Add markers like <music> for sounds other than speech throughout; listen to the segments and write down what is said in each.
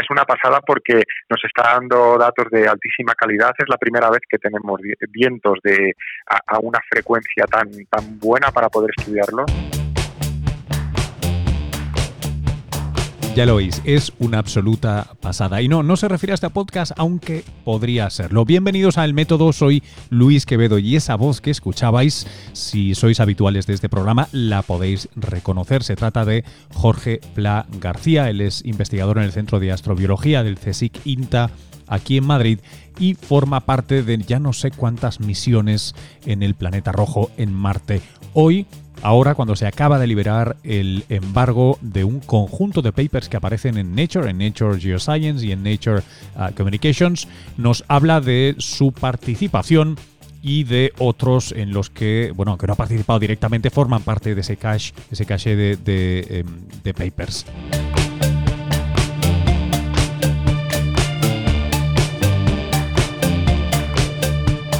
es una pasada porque nos está dando datos de altísima calidad. Es la primera vez que tenemos vientos de a, una frecuencia tan, tan buena para poder estudiarlos. Ya lo oís, es una absoluta pasada. Y no, no se refiere a este podcast, aunque podría serlo. Bienvenidos a El Método, soy Luis Quevedo y esa voz que escuchabais, si sois habituales de este programa, la podéis reconocer. Se trata de Jorge Pla García, él es investigador en el Centro de Astrobiología del CSIC INTA aquí en Madrid y forma parte de ya no sé cuántas misiones en el planeta rojo en Marte. Hoy ahora cuando se acaba de liberar el embargo de un conjunto de papers que aparecen en Nature, en Nature Geoscience y en Nature uh, Communications, nos habla de su participación y de otros en los que, bueno, aunque no ha participado directamente, forman parte de ese cache, cache de, em, papers.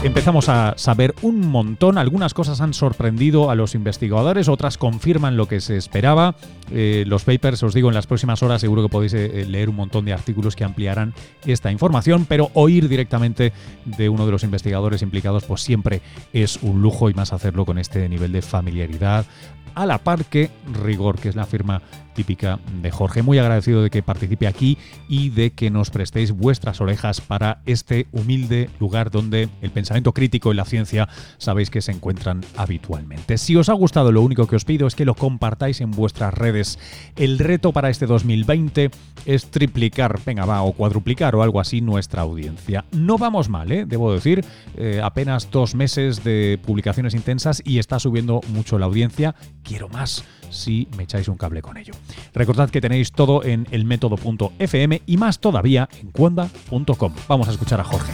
Empezamos a saber un montón. Algunas cosas han sorprendido a los investigadores, otras confirman lo que se esperaba. Eh, los papers, os digo, en las próximas horas seguro que podéis eh, leer un montón de artículos que ampliarán esta información, pero oír directamente de uno de los investigadores implicados, pues siempre es un lujo y más hacerlo con este nivel de familiaridad, a la par que rigor, que es la firma típica de Jorge. Muy agradecido de que participe aquí y de que nos prestéis vuestras orejas para este humilde lugar donde el pensamiento crítico y la ciencia sabéis que se encuentran habitualmente. Si os ha gustado, lo único que os pido es que lo compartáis en vuestras redes. El reto para este 2020 es triplicar, venga va, o cuadruplicar o algo así nuestra audiencia. No vamos mal, ¿eh? debo decir, eh, apenas dos meses de publicaciones intensas y está subiendo mucho la audiencia. Quiero más si me echáis un cable con ello. Recordad que tenéis todo en elmétodo.fm y más todavía en cuanda.com. Vamos a escuchar a Jorge.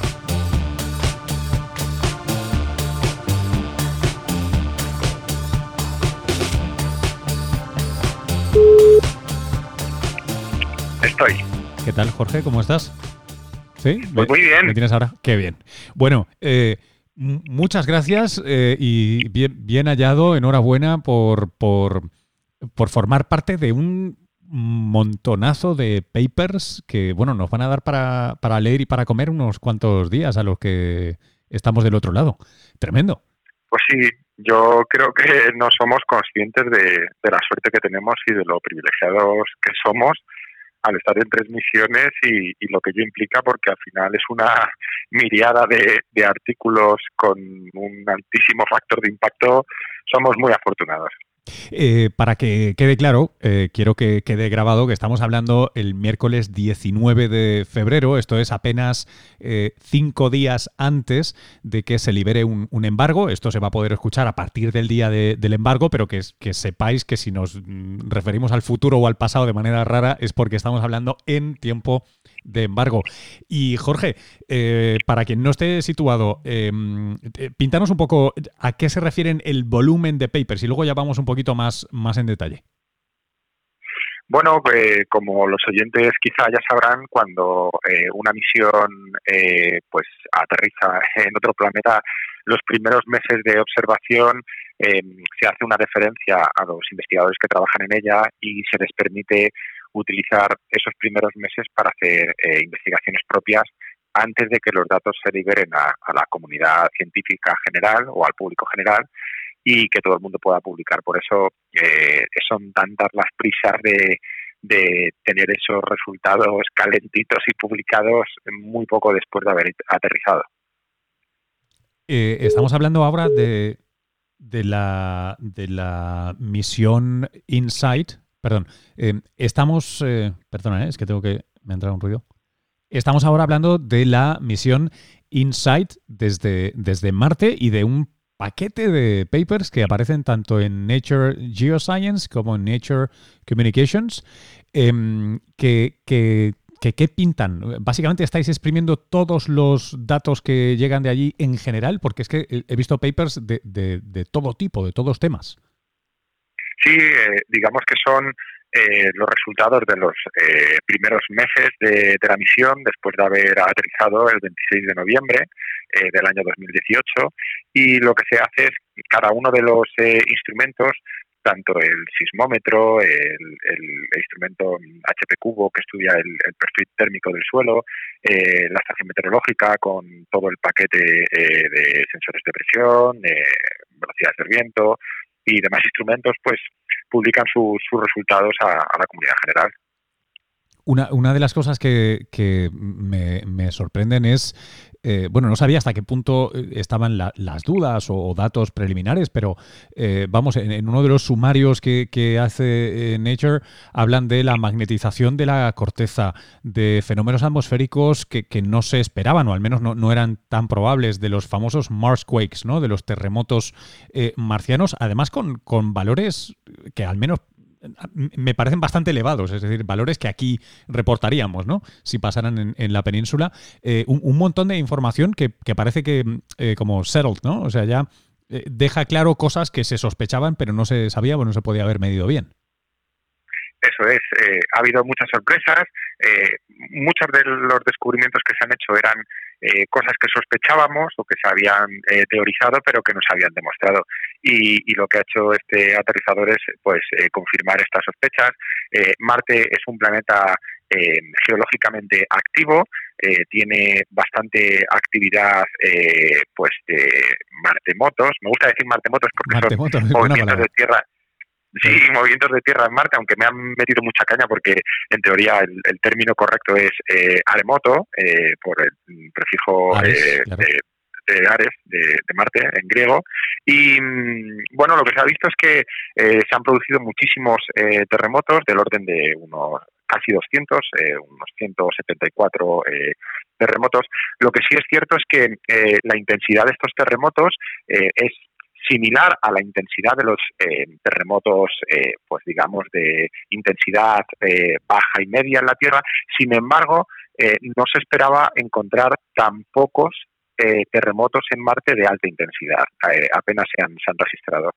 Estoy. ¿Qué tal, Jorge? ¿Cómo estás? ¿Sí? Pues muy bien. ¿Me tienes ahora? Qué bien. Bueno, eh, muchas gracias eh, y bien, hallado. Enhorabuena por, por por formar parte de un montonazo de papers que, bueno, nos van a dar para, para, leer y para comer unos cuantos días a los que estamos del otro lado. Tremendo. Pues sí, yo creo que no somos conscientes de, de la suerte que tenemos y de lo privilegiados que somos al estar en tres misiones y, lo que ello implica, porque al final es una miriada de artículos con un altísimo factor de impacto. Somos muy afortunados. Eh, para que quede claro, eh, quiero que quede grabado que estamos hablando el miércoles 19 de febrero, esto es apenas eh, cinco días antes de que se libere un, embargo. Esto se va a poder escuchar a partir del día del embargo, pero que, sepáis que si nos mm, referimos al futuro o al pasado de manera rara es porque estamos hablando en tiempo de embargo. Y Jorge, eh, para quien no esté situado, eh, pintanos un poco a qué se refieren el volumen de papers y luego ya vamos un poquito más, más en detalle. Bueno, pues, como los oyentes quizá ya sabrán, cuando eh, una misión pues aterriza en otro planeta, los primeros meses de observación se hace una referencia a los investigadores que trabajan en ella y se les permite utilizar esos primeros meses para hacer eh, investigaciones propias antes de que los datos se liberen a, la comunidad científica general o al público general y que todo el mundo pueda publicar. Por eso eh, son tantas las prisas de, tener esos resultados calentitos y publicados muy poco después de haber aterrizado. Eh, estamos hablando ahora de, de, la, de la misión InSight, Perdón, eh, estamos, eh, perdona, eh, es que tengo que, me ha entrado un ruido. Estamos ahora hablando de la misión InSight desde, desde Marte y de un paquete de papers que aparecen tanto en Nature Geoscience como en Nature Communications, em, que, que, ¿qué pintan? Básicamente estáis exprimiendo todos los datos que llegan de allí en general, porque es que he visto papers de, de, de todo tipo, de todos temas. Sí, eh, digamos que son eh, los resultados de los eh, primeros meses de, la misión después de haber aterrizado el 26 de noviembre del año 2018 y lo que se hace es cada uno de los instrumentos tanto el sismómetro, el, instrumento HP Cubo que estudia el, perfil térmico del suelo, eh, la estación meteorológica con todo el paquete eh, de sensores de presión, velocidades del viento y demás instrumentos, pues publican sus resultados a la comunidad general. Una, una, de las cosas que, que me, me, sorprenden es, eh, bueno, no sabía hasta qué punto eh, estaban las dudas o, datos preliminares, pero eh, vamos, en, uno de los sumarios que, hace Nature hablan de la magnetización de la corteza, de fenómenos atmosféricos que, no se esperaban, o al menos no, eran tan probables, de los famosos Marsquakes, ¿no? de los terremotos marcianos, además con valores que al menos me parecen bastante elevados, es decir, valores que aquí reportaríamos, ¿no? Si pasaran en, la península. Eh, un, montón de información que, parece que eh, como settled, ¿no? O sea, ya eh, deja claro cosas que se sospechaban, pero no se sabía o no se podía haber medido bien. Eso es, ha habido muchas sorpresas, muchos de los descubrimientos que se han hecho eran eh, cosas que sospechábamos o que se habían eh, teorizado pero que no se habían demostrado. Y, lo que ha hecho este aterrizador es pues eh, confirmar estas sospechas. Marte es un planeta geológicamente activo, tiene bastante actividad pues de martemotos. Me gusta decir martemotos porque son movimientos de tierra Sí, movimientos de tierra en Marte, aunque me han metido mucha caña porque en teoría el, término correcto es eh, aremoto, eh, por el prefijo eh, de, Ares, de, Marte en griego. Y mm, bueno, lo que se ha visto es que se han producido muchísimos terremotos del orden de unos casi 200, unos 174 terremotos. Lo que sí es cierto es que la intensidad de estos terremotos es similar a la intensidad de los eh, terremotos, eh, pues digamos, de intensidad eh, baja y media en la Tierra. Sin embargo, no se esperaba encontrar tan pocos terremotos en Marte de alta intensidad. apenas se han, se han registrado.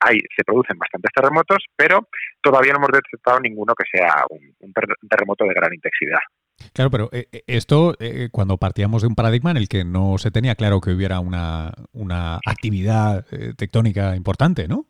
hay, se producen bastantes terremotos, pero todavía no hemos detectado ninguno que sea un terremoto de gran intensidad. Claro, pero eh, eh, esto, eh, cuando partíamos de un paradigma en el que no se tenía claro que hubiera una, una actividad tectónica importante, ¿no?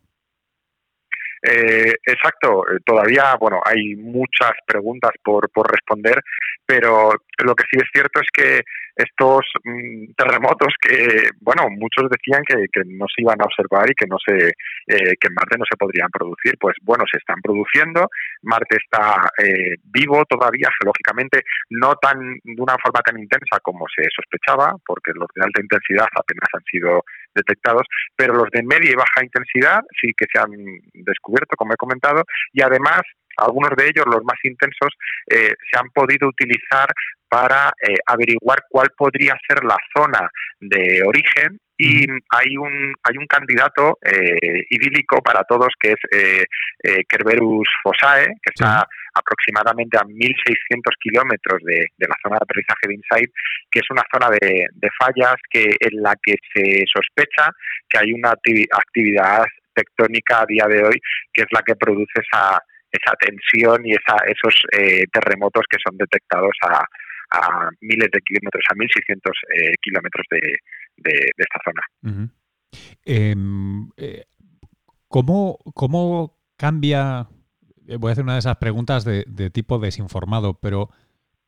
Exacto, todavía, bueno, hay muchas preguntas por, por responder, pero lo que sí es cierto es que estos mm, terremotos que, bueno, muchos decían que, no se iban a observar y que no se, eh, que en Marte no se podrían producir, pues bueno, se están produciendo. Marte está eh, vivo todavía geológicamente, no tan de una forma tan intensa como se sospechaba, porque los de alta intensidad apenas han sido detectados, pero los de media y baja intensidad sí que se han descubierto, como he comentado, y además algunos de ellos, los más intensos, eh, se han podido utilizar para eh, averiguar cuál podría ser la zona de origen y hay un hay un candidato eh, idílico para todos que es eh, eh Kerberus Fossae, que está aproximadamente a 1.600 kilómetros de, la zona de aterrizaje de InSight, que es una zona de, fallas que en la que se sospecha que hay una actividad tectónica a día de hoy que es la que produce esa esa tensión y esa, esos terremotos que son detectados a, a miles de kilómetros, a 1.600 eh, kilómetros de, esta zona. Em, eh, ¿cómo, cambia? Eh, voy a hacer una de esas preguntas de, tipo desinformado, pero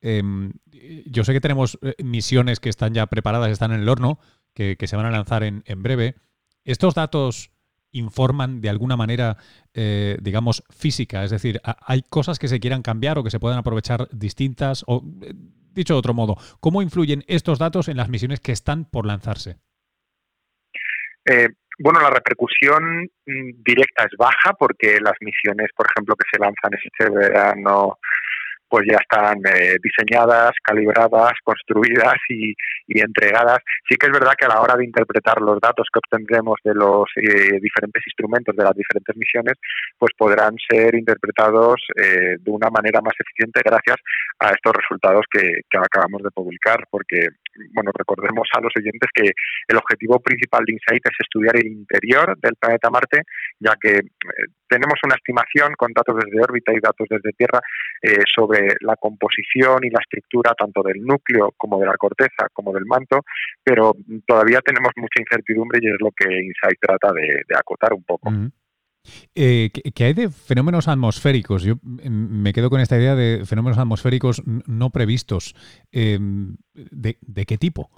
em, yo sé que tenemos misiones que están ya preparadas, están en el horno, que, se van a lanzar en, en breve. ¿Estos datos informan de alguna manera, digamos, física? Es decir, ¿hay cosas que se quieran cambiar o que se puedan aprovechar distintas? O dicho de otro modo, ¿cómo influyen estos datos en las misiones que están por lanzarse? Eh, bueno, la repercusión mm, directa es baja porque las misiones, por ejemplo, que se lanzan este verano pues ya están eh, diseñadas, calibradas, construidas y, entregadas. Sí que es verdad que a la hora de interpretar los datos que obtendremos de los eh, diferentes instrumentos de las diferentes misiones, pues podrán ser interpretados eh, de una manera más eficiente gracias a estos resultados que, acabamos de publicar, porque, bueno, recordemos a los oyentes que el objetivo principal de InSight es estudiar el interior del planeta Marte, ya que tenemos una estimación con datos desde órbita y datos desde Tierra sobre la composición y la estructura tanto del núcleo como de la corteza como del manto, pero todavía tenemos mucha incertidumbre y es lo que Insight trata de, acotar un poco. Eh, ¿Qué hay de fenómenos atmosféricos? Yo mm, me quedo con esta idea de fenómenos atmosféricos no previstos. Em, ¿de, qué tipo?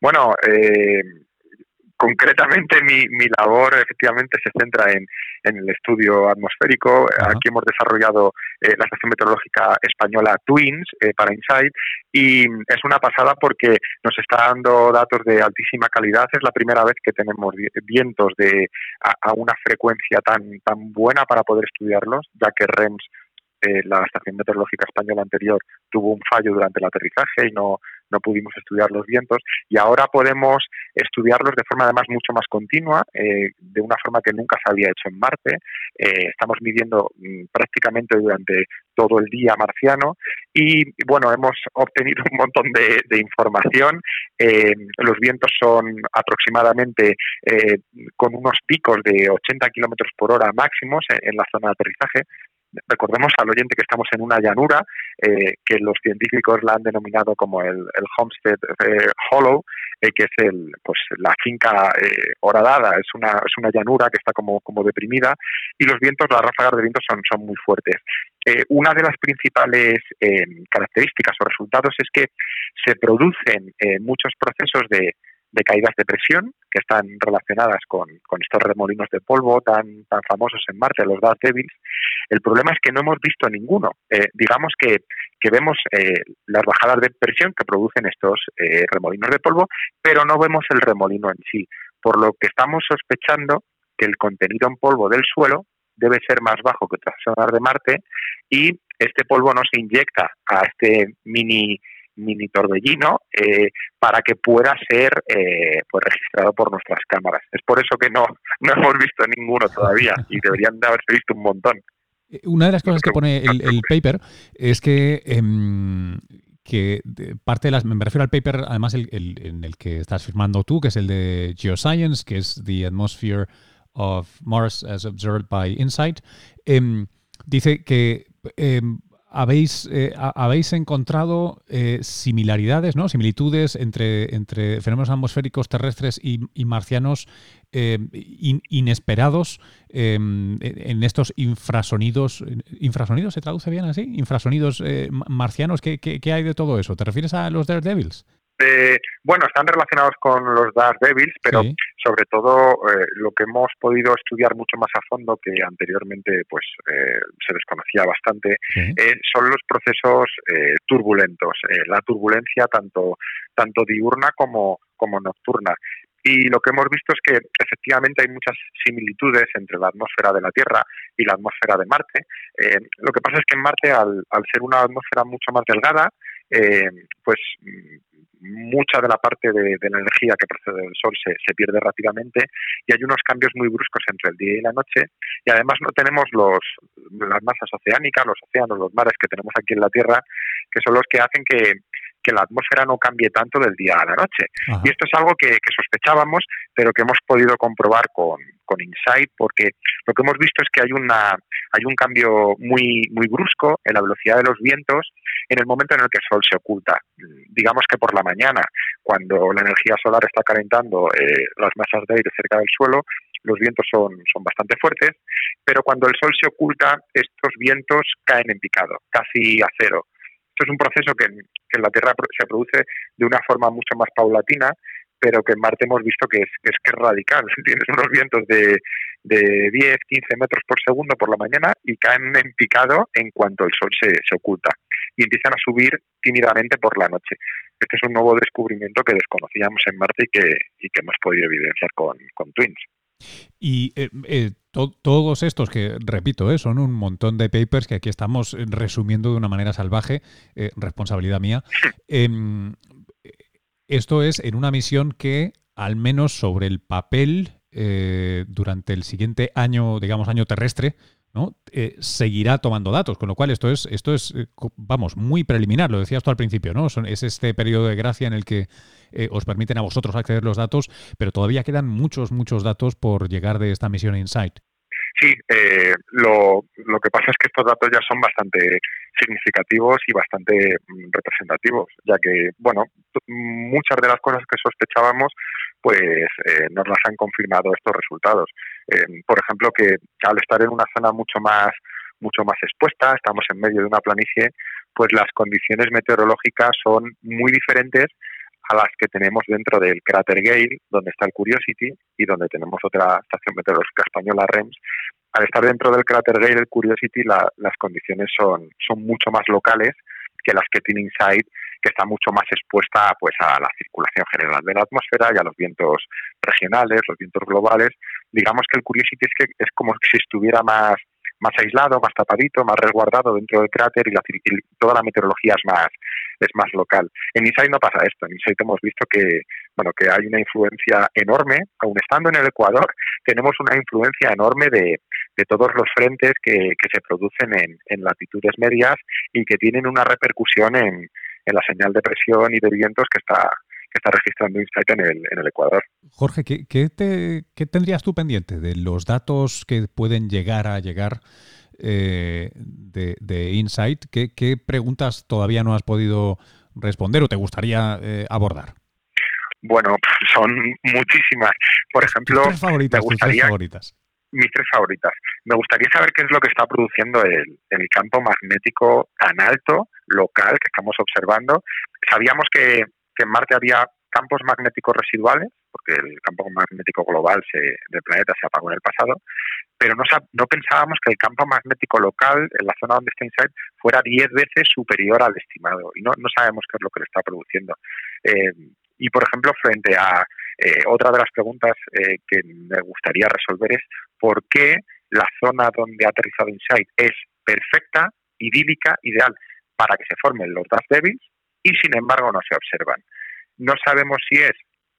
Bueno, eh, concretamente mi, mi labor efectivamente se centra en, en el estudio atmosférico. Aquí hemos desarrollado eh, la estación meteorológica española Twins eh, para Insight y es una pasada porque nos está dando datos de altísima calidad. Es la primera vez que tenemos vientos de a, una frecuencia tan tan buena para poder estudiarlos, ya que REMS eh, la estación meteorológica española anterior tuvo un fallo durante el aterrizaje y no, no pudimos estudiar los vientos y ahora podemos estudiarlos de forma además mucho más continua, eh, de una forma que nunca se había hecho en Marte. Eh, estamos midiendo mm, prácticamente durante todo el día marciano y bueno, hemos <laughs> obtenido un montón de, información. Eh, los vientos son aproximadamente con unos picos de 80 kilómetros por hora máximos en la zona de aterrizaje, recordemos al oyente que estamos en una llanura eh, que los científicos la han denominado como el, Homestead eh, Hollow, eh, que es el, pues, la finca horadada, es una, es una llanura que está como, como deprimida y los vientos, las ráfagas de viento son, son muy fuertes. una de las principales características o resultados es que se producen muchos procesos de, de caídas de presión que están relacionadas con, estos remolinos de polvo tan, tan famosos en Marte, los Dark Devils. El problema es que no hemos visto ninguno. Eh, digamos que, vemos eh, las bajadas de presión que producen estos eh, remolinos de polvo, pero no vemos el remolino en sí, por lo que estamos sospechando que el contenido en polvo del suelo debe ser más bajo que otras zonas de Marte y este polvo no se inyecta a este mini mini torbellino eh, para que pueda ser eh, pues registrado por nuestras cámaras. Es por eso que no, no hemos visto ninguno todavía y deberían de haberse visto un montón. Eh, una de las cosas que pone el, paper es que, em, que parte de las. Me refiero al paper, además, el, en el que estás firmando tú, que es el de Geoscience, que es The Atmosphere of Mars as Observed by Insight. Em, dice que em, habéis, eh, habéis encontrado eh, similaridades, ¿no? similitudes entre, entre fenómenos atmosféricos terrestres y, marcianos eh, inesperados en estos infrasonidos. ¿Infrasonidos se traduce bien así? ¿Infrasonidos marcianos? ¿Qué, ¿Qué, hay de todo eso? ¿Te refieres a los Daredevils? Eh, bueno, están relacionados con los Dark Devils, pero sobre todo eh, lo que hemos podido estudiar mucho más a fondo que anteriormente pues eh, se desconocía bastante son los procesos turbulentos, la turbulencia tanto tanto diurna como como nocturna. Y lo que hemos visto es que efectivamente hay muchas similitudes entre la atmósfera de la Tierra y la atmósfera de Marte. lo que pasa es que en Marte, al, al ser una atmósfera mucho más delgada, pues mucha de la parte de, la energía que procede del Sol se, se, pierde rápidamente y hay unos cambios muy bruscos entre el día y la noche. Y además no tenemos los, las masas oceánicas, los océanos, los mares que tenemos aquí en la Tierra, que son los que hacen que, que la atmósfera no cambie tanto del día a la noche. Y esto es algo que, sospechábamos, pero que hemos podido comprobar con, con Insight, porque lo que hemos visto es que hay una hay un cambio muy muy brusco en la velocidad de los vientos en el momento en el que el sol se oculta. Digamos que por la mañana, cuando la energía solar está calentando eh, las masas de aire cerca del suelo, los vientos son, son bastante fuertes, pero cuando el sol se oculta, estos vientos caen en picado, casi a cero. Esto es un proceso que, en la Tierra se produce de una forma mucho más paulatina, pero que en Marte hemos visto que es, que es, radical. <laughs> Tienes unos vientos de, de 10, 15 metros por segundo por la mañana y caen en picado en cuanto el sol se, se oculta y empiezan a subir tímidamente por la noche. Este es un nuevo descubrimiento que desconocíamos en Marte y que, y que hemos podido evidenciar con, con Twins. Y eh, eh, todos estos que, repito, eh, son un montón de papers que aquí estamos resumiendo de una manera salvaje, responsabilidad mía. <laughs> Em, esto es en una misión que, al menos sobre el papel, durante el siguiente año, digamos, año terrestre, ¿no? seguirá tomando datos, con lo cual esto es, esto es, vamos, muy preliminar, lo decías tú al principio, ¿no? es este periodo de gracia en el que eh, os permiten a vosotros acceder los datos, pero todavía quedan muchos, muchos datos por llegar de esta misión Insight. Sí, eh, lo, lo que pasa es que estos datos ya son bastante significativos y bastante mm, representativos, ya que, bueno, muchas de las cosas que sospechábamos, pues eh, nos las han confirmado estos resultados. por ejemplo, que al estar en una zona mucho más mucho más expuesta, estamos en medio de una planicie, pues las condiciones meteorológicas son muy diferentes a las que tenemos dentro del cráter Gale, donde está el Curiosity y donde tenemos otra estación meteorológica española, REMS. Al estar dentro del cráter Gale, el Curiosity, las condiciones son, son mucho más locales que las que tiene InSight, que está mucho más expuesta pues, a la circulación general de la atmósfera y a los vientos regionales, los vientos globales. Digamos que el Curiosity es, que es como si estuviera más más aislado, más tapadito, más resguardado dentro del cráter y, la, toda la meteorología es más es más local. En Insight no pasa esto. En Insight hemos visto que bueno que hay una influencia enorme, aun estando en el Ecuador, tenemos una influencia enorme de, de todos los frentes que, que se producen en, en, latitudes medias y que tienen una repercusión en, en la señal de presión y de vientos que está que está registrando Insight en el, en el Ecuador. Jorge, ¿qué, qué, te, ¿qué, tendrías tú pendiente de los datos que pueden llegar a llegar eh, de, de, Insight? ¿Qué, ¿Qué, preguntas todavía no has podido responder o te gustaría eh, abordar? Bueno, son muchísimas. Por ejemplo, me gustaría, tres favoritas. Mis tres favoritas. Me gustaría saber qué es lo que está produciendo el, el campo magnético tan alto, local, que estamos observando. Sabíamos que que en Marte había campos magnéticos residuales, porque el campo magnético global se, del planeta se apagó en el pasado, pero no, no pensábamos que el campo magnético local, en la zona donde está InSight, fuera 10 veces superior al estimado, y no, no sabemos qué es lo que le está produciendo. Eh, y, por ejemplo, frente a eh, otra de las preguntas eh, que me gustaría resolver es por qué la zona donde ha aterrizado InSight es perfecta, idílica, ideal para que se formen los dust devils, y sin embargo no se observan. No sabemos si es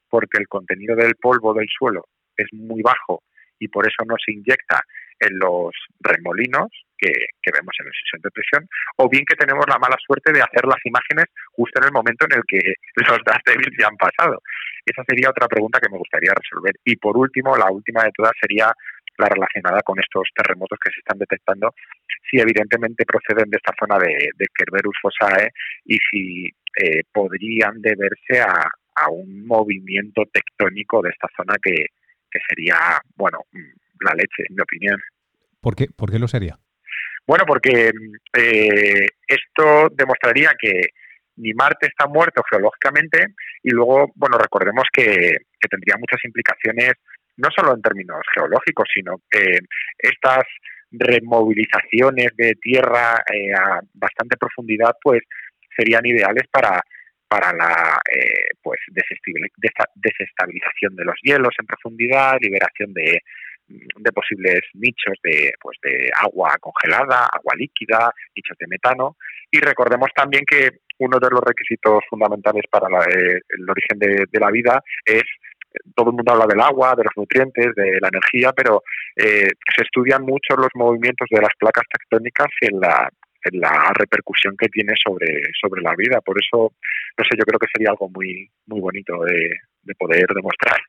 porque el contenido del polvo del suelo es muy bajo y por eso no se inyecta en los remolinos que, vemos en el sesión de presión, o bien que tenemos la mala suerte de hacer las imágenes justo en el momento en el que <laughs> los dust devils ya han pasado. Esa sería otra pregunta que me gustaría resolver. Y por último, la última de todas sería la relacionada con estos terremotos que se están detectando, si evidentemente proceden de esta zona de, de Kerberus Fossae y si eh, podrían deberse a, a, un movimiento tectónico de esta zona que, que sería, bueno, la leche, en mi opinión. ¿Por qué, ¿Por qué lo sería? Bueno, porque eh, esto demostraría que ni Marte está muerto geológicamente y luego, bueno, recordemos que, tendría muchas implicaciones no solo en términos geológicos, sino que estas removilizaciones de tierra eh, a bastante profundidad, pues serían ideales para para la eh, pues desestabilización de los hielos en profundidad, liberación de, de posibles nichos de pues de agua congelada, agua líquida, nichos de metano y recordemos también que uno de los requisitos fundamentales para eh, el origen de, la vida es todo el mundo habla del agua, de los nutrientes, de la energía, pero eh, se estudian mucho los movimientos de las placas tectónicas en la, la repercusión que tiene sobre, sobre la vida. Por eso, no sé, yo creo que sería algo muy, muy bonito de, de poder demostrar.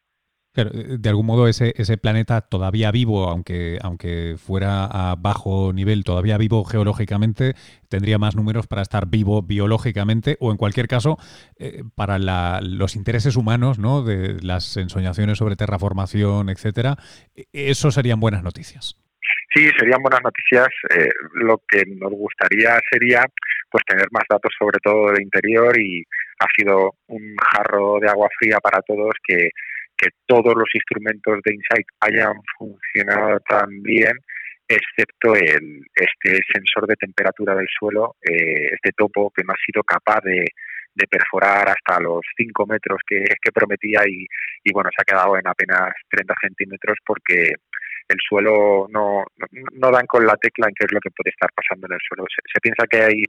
Eh, de algún modo ese, ese planeta todavía vivo, aunque, aunque fuera a bajo nivel, todavía vivo geológicamente, tendría más números para estar vivo biológicamente o en cualquier caso eh, para los intereses humanos, ¿no? de las ensoñaciones sobre terraformación, etcétera, e, eso serían buenas noticias. Sí, serían buenas noticias. Eh, lo que nos gustaría sería pues tener más datos sobre todo del interior y ha sido un jarro de agua fría para todos que que todos los instrumentos de Insight hayan funcionado tan bien, excepto el, este sensor de temperatura del suelo, eh, este topo que no ha sido capaz de, perforar hasta los 5 metros que, prometía y, bueno, se ha quedado en apenas 30 centímetros porque el suelo no, no, dan con la tecla en qué es lo que puede estar pasando en el suelo. se piensa que hay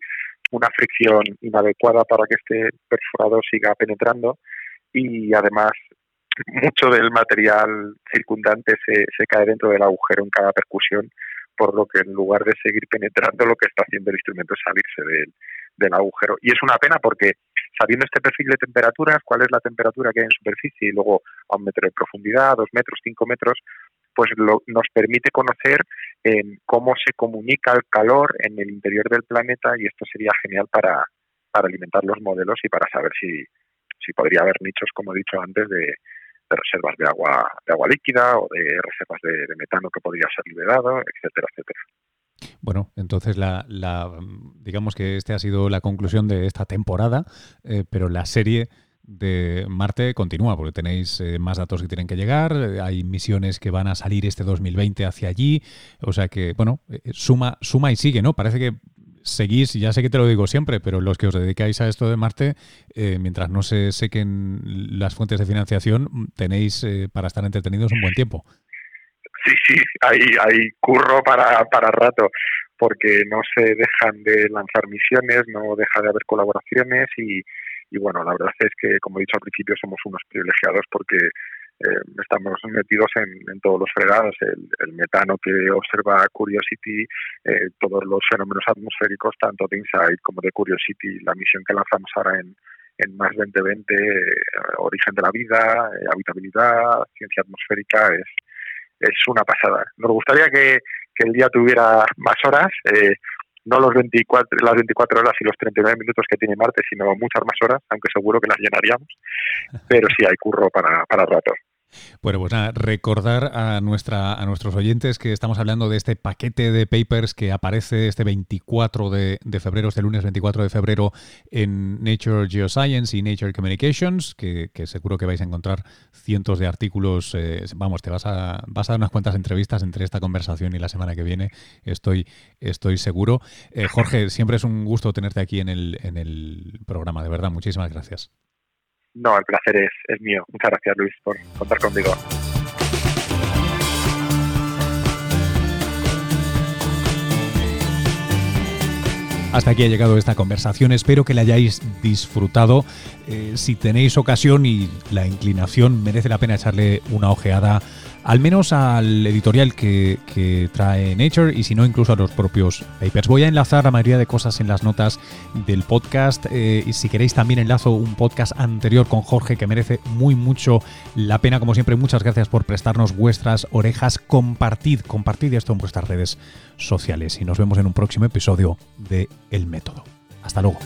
una fricción inadecuada para que este perforador siga penetrando y además mucho del material circundante se, se cae dentro del agujero en cada percusión, por lo que en lugar de seguir penetrando, lo que está haciendo el instrumento es salirse del, del agujero. Y es una pena porque sabiendo este perfil de temperaturas, cuál es la temperatura que hay en superficie y luego a un metro de profundidad, dos metros, cinco metros, pues lo, nos permite conocer eh, cómo se comunica el calor en el interior del planeta y esto sería genial para, para alimentar los modelos y para saber si, si podría haber nichos, como he dicho antes, de, reservas de agua, de agua líquida o de reservas de, metano que podría ser liberado, etcétera, etcétera. Bueno, entonces la, digamos que este ha sido la conclusión de esta temporada, eh, pero la serie de Marte continúa, porque tenéis eh, más datos que tienen que llegar, eh, hay misiones que van a salir este 2020 hacia allí, o sea que, bueno, suma, suma y sigue, ¿no? Parece que seguís, ya sé que te lo digo siempre, pero los que os dedicáis a esto de Marte, eh, mientras no se sequen las fuentes de financiación, tenéis eh, para estar entretenidos un buen tiempo. Sí, sí, hay, hay curro para, para rato, porque no se dejan de lanzar misiones, no deja de haber colaboraciones y, y bueno, la verdad es que, como he dicho al principio, somos unos privilegiados porque eh, estamos metidos en, todos los fregados, el, metano que observa Curiosity, eh, todos los fenómenos atmosféricos, tanto de InSight como de Curiosity, la misión que lanzamos ahora en, en más 2020, eh, origen de la vida, habitabilidad, ciencia atmosférica, es, es una pasada. Nos gustaría que, el día tuviera más horas, no los 24, las 24 horas y los 39 minutos que tiene Marte, sino muchas más horas, aunque seguro que las llenaríamos, pero sí hay curro para, para rato. Bueno, pues nada, recordar a, nuestra, a nuestros oyentes que estamos hablando de este paquete de papers que aparece este 24 de, febrero, este lunes 24 de febrero en Nature Geoscience y Nature Communications, que, seguro que vais a encontrar cientos de artículos. Eh, vamos, te vas a, vas a dar unas cuantas entrevistas entre esta conversación y la semana que viene, estoy, estoy seguro. Eh, Jorge, siempre es un gusto tenerte aquí en el, en el programa, de verdad, muchísimas gracias. No, el placer es, es mío. Muchas gracias, Luis, por contar conmigo. Hasta aquí ha llegado esta conversación. Espero que la hayáis disfrutado. Eh, si tenéis ocasión y la inclinación, merece la pena echarle una ojeada al menos al editorial que, trae Nature y si no incluso a los propios papers. Voy a enlazar la mayoría de cosas en las notas del podcast eh, y si queréis también enlazo un podcast anterior con Jorge que merece muy mucho la pena. Como siempre, muchas gracias por prestarnos vuestras orejas. Compartid, compartid esto en vuestras redes sociales y nos vemos en un próximo episodio de El Método. Hasta luego.